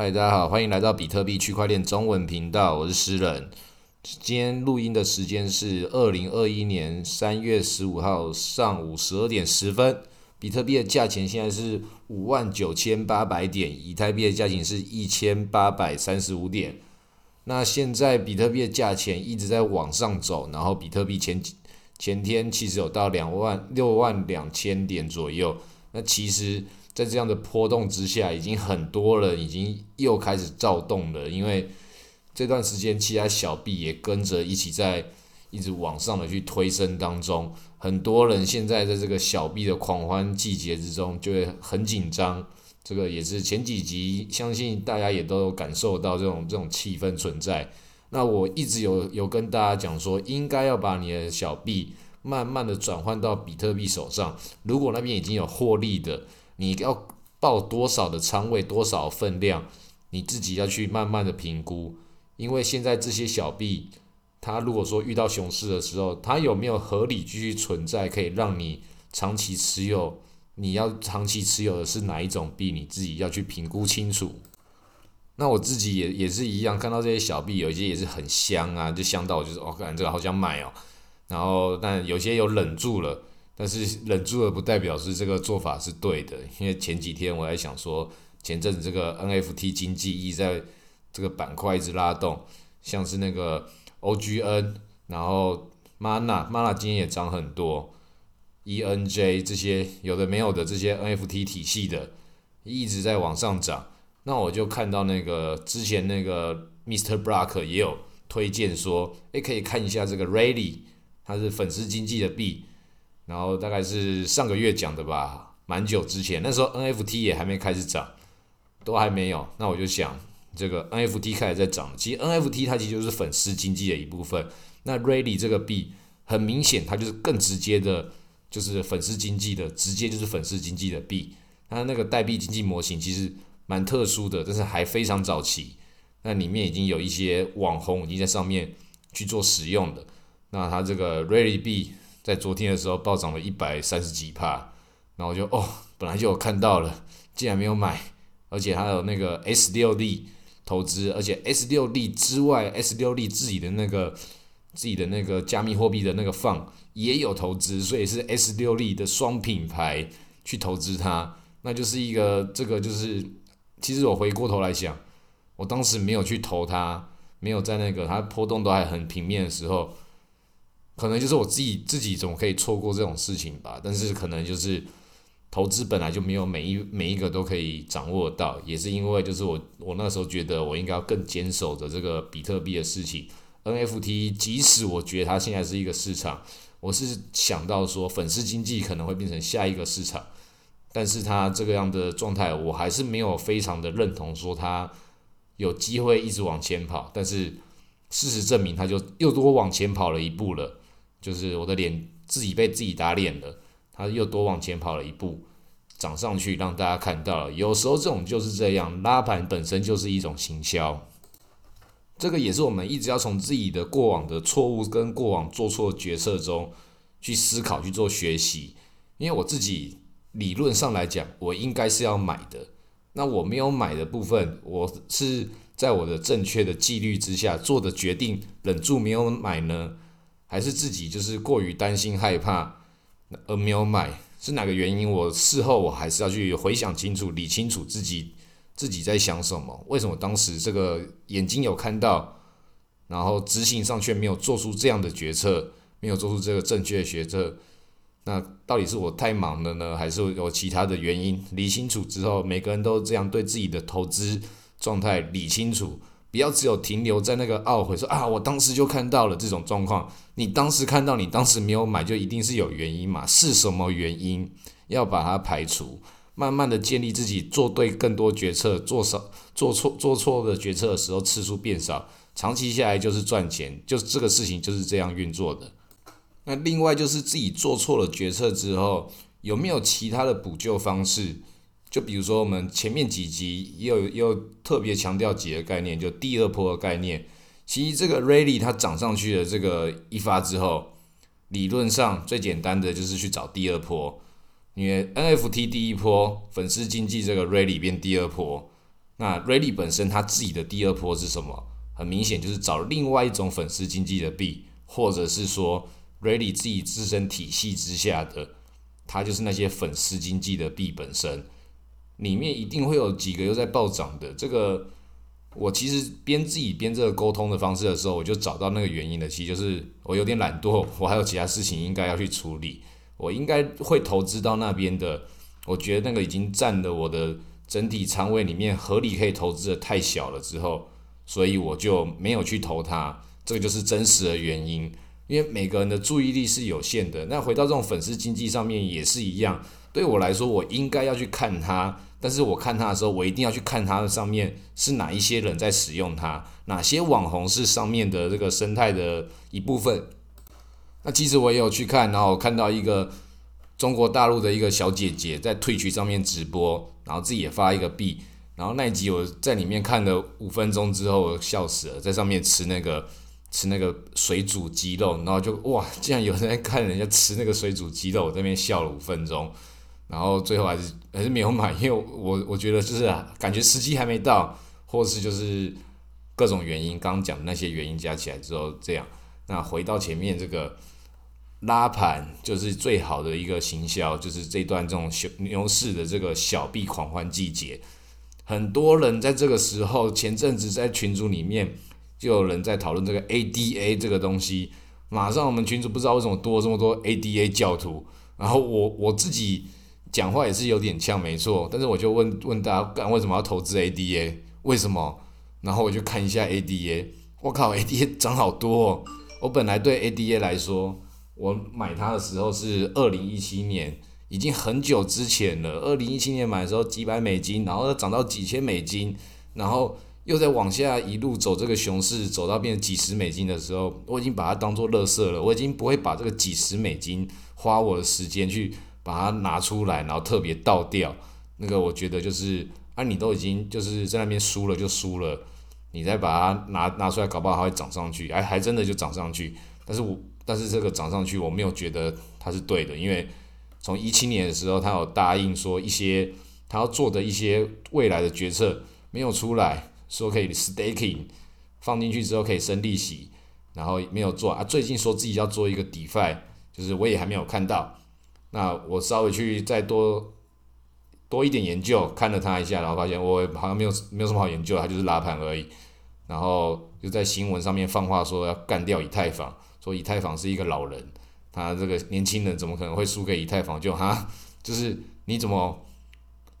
嗨，大家好，欢迎来到比特币区块链中文频道，我是诗人。今天录音的时间是二零二一年三月十五号上午十二点十分。比特币的价钱现在是五万九千八百点，以太币的价钱是一千八百三十五点。那现在比特币的价钱一直在往上走，然后比特币前前天其实有到两万六万两千点左右。那其实。在这样的波动之下，已经很多人已经又开始躁动了，因为这段时间其他小币也跟着一起在一直往上的去推升当中，很多人现在在这个小币的狂欢季节之中就会很紧张，这个也是前几集相信大家也都感受到这种这种气氛存在。那我一直有有跟大家讲说，应该要把你的小币慢慢的转换到比特币手上，如果那边已经有获利的。你要报多少的仓位，多少分量，你自己要去慢慢的评估。因为现在这些小币，它如果说遇到熊市的时候，它有没有合理继续存在，可以让你长期持有？你要长期持有的是哪一种币？你自己要去评估清楚。那我自己也也是一样，看到这些小币，有一些也是很香啊，就香到我就是哦，感觉这个好想买哦。然后，但有些有忍住了。但是忍住了不代表是这个做法是对的，因为前几天我还想说，前阵子这个 NFT 经济一在这个板块一直拉动，像是那个 OGN，然后 Mana，Mana 今天也涨很多，ENJ 这些有的没有的这些 NFT 体系的一直在往上涨，那我就看到那个之前那个 Mr. Block 也有推荐说，诶，可以看一下这个 Rally，它是粉丝经济的币。然后大概是上个月讲的吧，蛮久之前，那时候 NFT 也还没开始涨，都还没有。那我就想，这个 NFT 开始在涨，其实 NFT 它其实就是粉丝经济的一部分。那 really 这个币很明显，它就是更直接的，就是粉丝经济的，直接就是粉丝经济的币。它那个代币经济模型其实蛮特殊的，但是还非常早期。那里面已经有一些网红已经在上面去做使用的。那它这个 really 币。在昨天的时候暴涨了一百三十几帕，然后就哦，本来就有看到了，竟然没有买，而且还有那个 S 六 D 投资，而且 S 六 D 之外，S 六 D 自己的那个自己的那个加密货币的那个放也有投资，所以是 S 六 D 的双品牌去投资它，那就是一个这个就是，其实我回过头来想，我当时没有去投它，没有在那个它波动都还很平面的时候。可能就是我自己自己怎么可以错过这种事情吧？但是可能就是投资本来就没有每一每一个都可以掌握到，也是因为就是我我那时候觉得我应该要更坚守着这个比特币的事情。NFT 即使我觉得它现在是一个市场，我是想到说粉丝经济可能会变成下一个市场，但是它这个样的状态我还是没有非常的认同，说它有机会一直往前跑。但是事实证明，它就又多往前跑了一步了。就是我的脸自己被自己打脸了，他又多往前跑了一步，涨上去让大家看到了。有时候这种就是这样，拉盘本身就是一种行销，这个也是我们一直要从自己的过往的错误跟过往做错决策中去思考去做学习。因为我自己理论上来讲，我应该是要买的，那我没有买的部分，我是在我的正确的纪律之下做的决定，忍住没有买呢？还是自己就是过于担心害怕而没有买，是哪个原因？我事后我还是要去回想清楚、理清楚自己自己在想什么。为什么当时这个眼睛有看到，然后执行上却没有做出这样的决策，没有做出这个正确的决策？那到底是我太忙了呢，还是有其他的原因？理清楚之后，每个人都这样对自己的投资状态理清楚。不要只有停留在那个懊悔，说啊，我当时就看到了这种状况。你当时看到，你当时没有买，就一定是有原因嘛？是什么原因？要把它排除，慢慢的建立自己做对更多决策，做少做错做错的决策的时候次数变少，长期下来就是赚钱，就是这个事情就是这样运作的。那另外就是自己做错了决策之后，有没有其他的补救方式？就比如说，我们前面几集又又特别强调几个概念，就第二波的概念。其实这个 rally 它涨上去的这个一发之后，理论上最简单的就是去找第二波。因为 NFT 第一波粉丝经济这个 rally 变第二波，那 Rally 本身它自己的第二波是什么？很明显就是找另外一种粉丝经济的币，或者是说 Rally 自己自身体系之下的，它就是那些粉丝经济的币本身，里面一定会有几个又在暴涨的。这个我其实编自己编这个沟通的方式的时候，我就找到那个原因了。其实就是我有点懒惰，我还有其他事情应该要去处理，我应该会投资到那边的。我觉得那个已经占了我的整体仓位里面合理可以投资的太小了之后。所以我就没有去投它，这个就是真实的原因。因为每个人的注意力是有限的。那回到这种粉丝经济上面也是一样。对我来说，我应该要去看它，但是我看它的时候，我一定要去看它的上面是哪一些人在使用它，哪些网红是上面的这个生态的一部分。那其实我也有去看，然后看到一个中国大陆的一个小姐姐在退群上面直播，然后自己也发一个币。然后那一集我在里面看了五分钟之后笑死了，在上面吃那个吃那个水煮鸡肉，然后就哇，竟然有人在看人家吃那个水煮鸡肉，我这边笑了五分钟，然后最后还是还是没有买，因为我我觉得就是啊感觉时机还没到，或是就是各种原因，刚刚讲的那些原因加起来之后这样。那回到前面这个拉盘，就是最好的一个行销，就是这段这种牛牛市的这个小币狂欢季节。很多人在这个时候，前阵子在群组里面就有人在讨论这个 ADA 这个东西。马上我们群组不知道为什么多了这么多 ADA 教徒，然后我我自己讲话也是有点呛，没错。但是我就问问大家，干为什么要投资 ADA？为什么？然后我就看一下 ADA，我靠，ADA 涨好多。哦！我本来对 ADA 来说，我买它的时候是二零一七年。已经很久之前了，二零一七年买的时候几百美金，然后又涨到几千美金，然后又在往下一路走这个熊市，走到变成几十美金的时候，我已经把它当做乐色了，我已经不会把这个几十美金花我的时间去把它拿出来，然后特别倒掉。那个我觉得就是，啊，你都已经就是在那边输了就输了，你再把它拿拿出来，搞不好还会涨上去，哎，还真的就涨上去。但是我但是这个涨上去，我没有觉得它是对的，因为。从一七年的时候，他有答应说一些他要做的一些未来的决策没有出来，说可以 staking 放进去之后可以生利息，然后没有做啊。最近说自己要做一个 defi，就是我也还没有看到。那我稍微去再多多一点研究，看了他一下，然后发现我好像没有没有什么好研究，他就是拉盘而已。然后就在新闻上面放话说要干掉以太坊，说以太坊是一个老人。他这个年轻人怎么可能会输给以太坊？就哈，就是你怎么，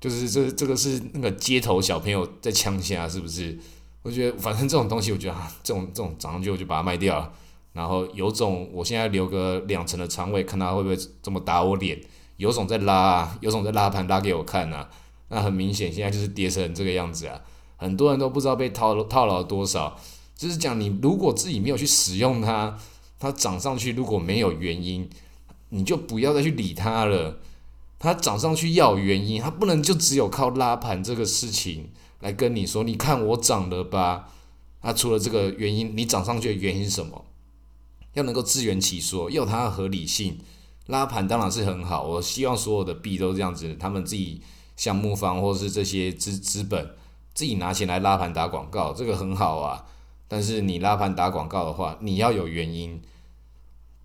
就是这这个是那个街头小朋友在枪下，是不是？我觉得反正这种东西，我觉得啊，这种这种涨上去我就把它卖掉了。然后有种我现在留个两层的仓位，看他会不会这么打我脸。有种在拉啊，有种在拉盘拉给我看啊。那很明显现在就是跌成这个样子啊。很多人都不知道被套套牢多少，就是讲你如果自己没有去使用它。它涨上去如果没有原因，你就不要再去理它了。它涨上去要原因，它不能就只有靠拉盘这个事情来跟你说，你看我涨了吧？它除了这个原因，你涨上去的原因是什么？要能够自圆其说，要它的合理性。拉盘当然是很好，我希望所有的币都这样子，他们自己项目方或是这些资资本自己拿钱来拉盘打广告，这个很好啊。但是你拉盘打广告的话，你要有原因。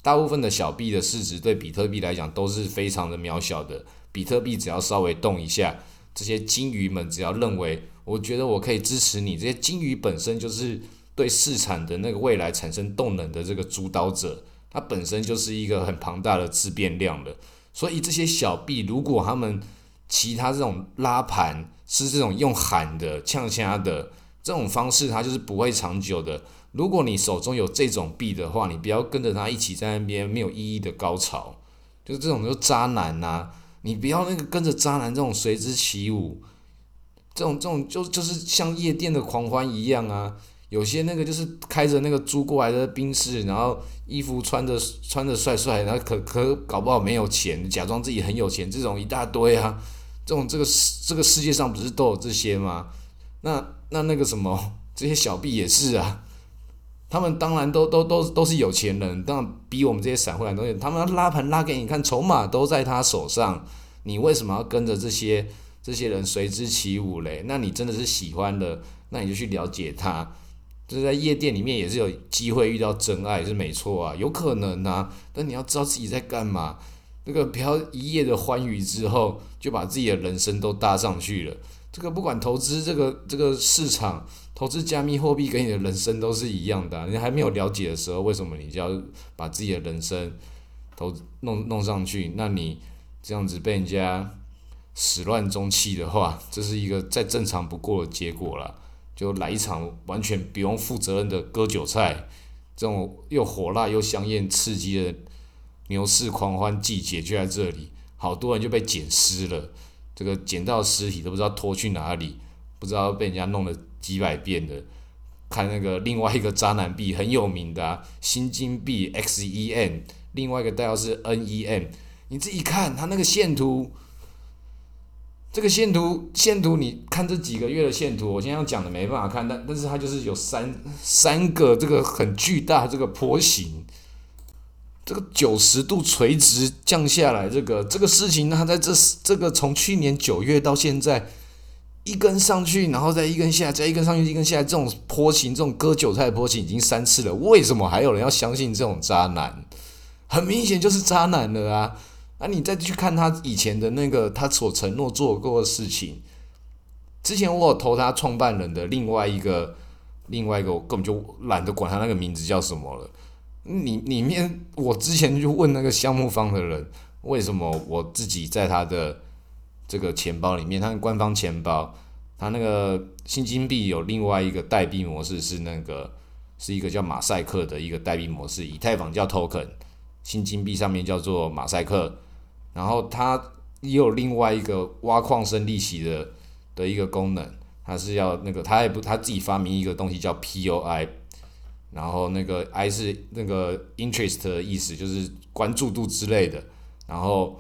大部分的小币的市值对比特币来讲都是非常的渺小的。比特币只要稍微动一下，这些金鱼们只要认为，我觉得我可以支持你，这些金鱼本身就是对市场的那个未来产生动能的这个主导者，它本身就是一个很庞大的自变量的。所以这些小币，如果他们其他这种拉盘是这种用喊的、呛虾的。这种方式它就是不会长久的。如果你手中有这种币的话，你不要跟着他一起在那边没有意义的高潮，就是这种就渣男呐，你不要那个跟着渣男这种随之起舞，这种这种就就是像夜店的狂欢一样啊。有些那个就是开着那个租过来的宾士，然后衣服穿着穿着帅帅，然后可可搞不好没有钱，假装自己很有钱，这种一大堆啊。这种这个世这个世界上不是都有这些吗？那。那那个什么，这些小币也是啊，他们当然都都都都是有钱人，当然比我们这些散户来东西他们拉盘拉给你看，筹码都在他手上，你为什么要跟着这些这些人随之起舞嘞。那你真的是喜欢的，那你就去了解他。就是在夜店里面也是有机会遇到真爱，是没错啊，有可能啊。但你要知道自己在干嘛。那个不要一夜的欢愉之后，就把自己的人生都搭上去了。这个不管投资这个这个市场，投资加密货币跟你的人生都是一样的。你还没有了解的时候，为什么你就要把自己的人生投弄弄上去？那你这样子被人家始乱终弃的话，这是一个再正常不过的结果了。就来一场完全不用负责任的割韭菜，这种又火辣又香艳刺激的。牛市狂欢季节就在这里，好多人就被捡尸了。这个捡到尸体都不知道拖去哪里，不知道被人家弄了几百遍的。看那个另外一个渣男币很有名的新金币 XEN，另外一个代号是 NEM。你自己看它那个线图，这个线图线图，你看这几个月的线图，我现在讲的没办法看，但但是它就是有三三个这个很巨大这个坡形。这个九十度垂直降下来，这个这个事情，它在这这个从去年九月到现在，一根上去，然后再一根下，再一根上去，一根下来，这种坡形，这种割韭菜的坡形已经三次了。为什么还有人要相信这种渣男？很明显就是渣男了啊！那你再去看他以前的那个他所承诺做过的事情，之前我有投他创办人的另外一个另外一个，我根本就懒得管他那个名字叫什么了。里里面，我之前就问那个项目方的人，为什么我自己在他的这个钱包里面，他的官方钱包，他那个新金币有另外一个代币模式，是那个是一个叫马赛克的一个代币模式，以太坊叫 token，新金币上面叫做马赛克，然后它也有另外一个挖矿生利息的的一个功能，它是要那个它也不它自己发明一个东西叫 POI。然后那个 I 是那个 interest 的意思，就是关注度之类的。然后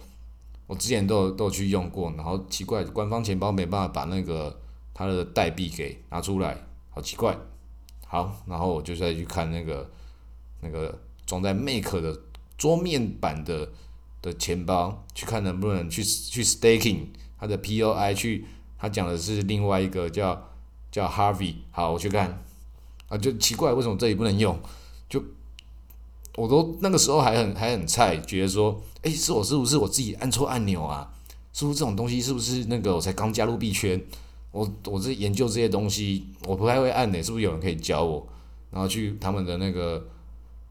我之前都有都有去用过，然后奇怪，官方钱包没办法把那个它的代币给拿出来，好奇怪。好，然后我就再去看那个那个装在 Make 的桌面版的的钱包，去看能不能去去 staking 它的 POI 去，他讲的是另外一个叫叫 Harvey。好，我去看。啊，就奇怪为什么这里不能用？就我都那个时候还很还很菜，觉得说，哎，是我是不是我自己按错按钮啊？是不是这种东西？是不是那个我才刚加入币圈？我我在研究这些东西，我不太会按的，是不是有人可以教我？然后去他们的那个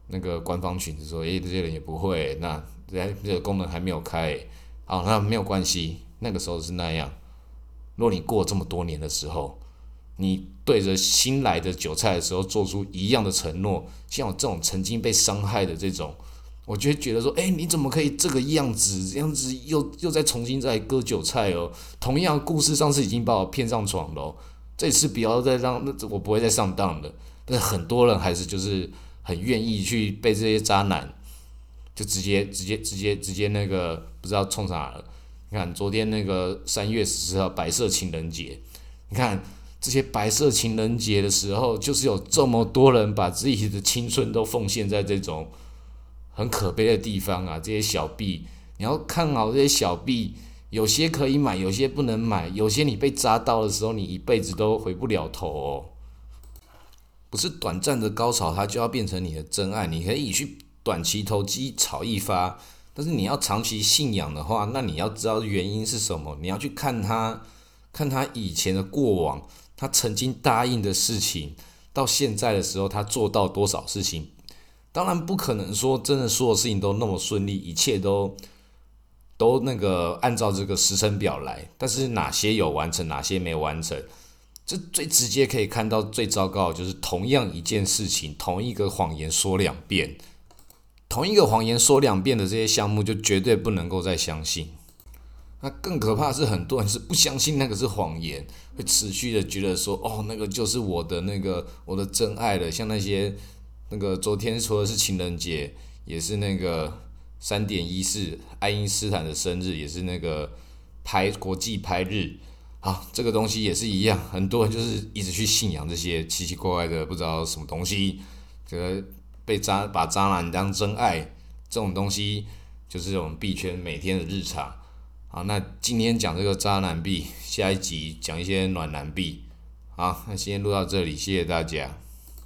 那个官方群说，哎，这些人也不会，那这这个功能还没有开。好，那没有关系，那个时候是那样。若你过这么多年的时候。你对着新来的韭菜的时候做出一样的承诺，像我这种曾经被伤害的这种，我就会觉得说，哎，你怎么可以这个样子，这样子又又再重新再割韭菜哦？同样故事上次已经把我骗上床了，这次不要再让那我不会再上当了。但是很多人还是就是很愿意去被这些渣男，就直接直接直接直接那个不知道冲啥了。你看昨天那个三月十四号白色情人节，你看。这些白色情人节的时候，就是有这么多人把自己的青春都奉献在这种很可悲的地方啊！这些小币，你要看好这些小币，有些可以买，有些不能买，有些你被扎到的时候，你一辈子都回不了头哦。不是短暂的高潮，它就要变成你的真爱。你可以去短期投机炒一发，但是你要长期信仰的话，那你要知道原因是什么，你要去看他，看他以前的过往。他曾经答应的事情，到现在的时候，他做到多少事情？当然不可能说真的所有事情都那么顺利，一切都都那个按照这个时程表来。但是哪些有完成，哪些没完成？这最直接可以看到最糟糕的就是同样一件事情，同一个谎言说两遍，同一个谎言说两遍的这些项目，就绝对不能够再相信。那更可怕的是，很多人是不相信那个是谎言，会持续的觉得说，哦，那个就是我的那个我的真爱了。像那些那个昨天除了是情人节，也是那个三点一四爱因斯坦的生日，也是那个拍国际拍日。啊，这个东西也是一样，很多人就是一直去信仰这些奇奇怪怪的不知道什么东西，觉得被渣把渣男当真爱，这种东西就是我们币圈每天的日常。好，那今天讲这个渣男币，下一集讲一些暖男币。好，那先录到这里，谢谢大家。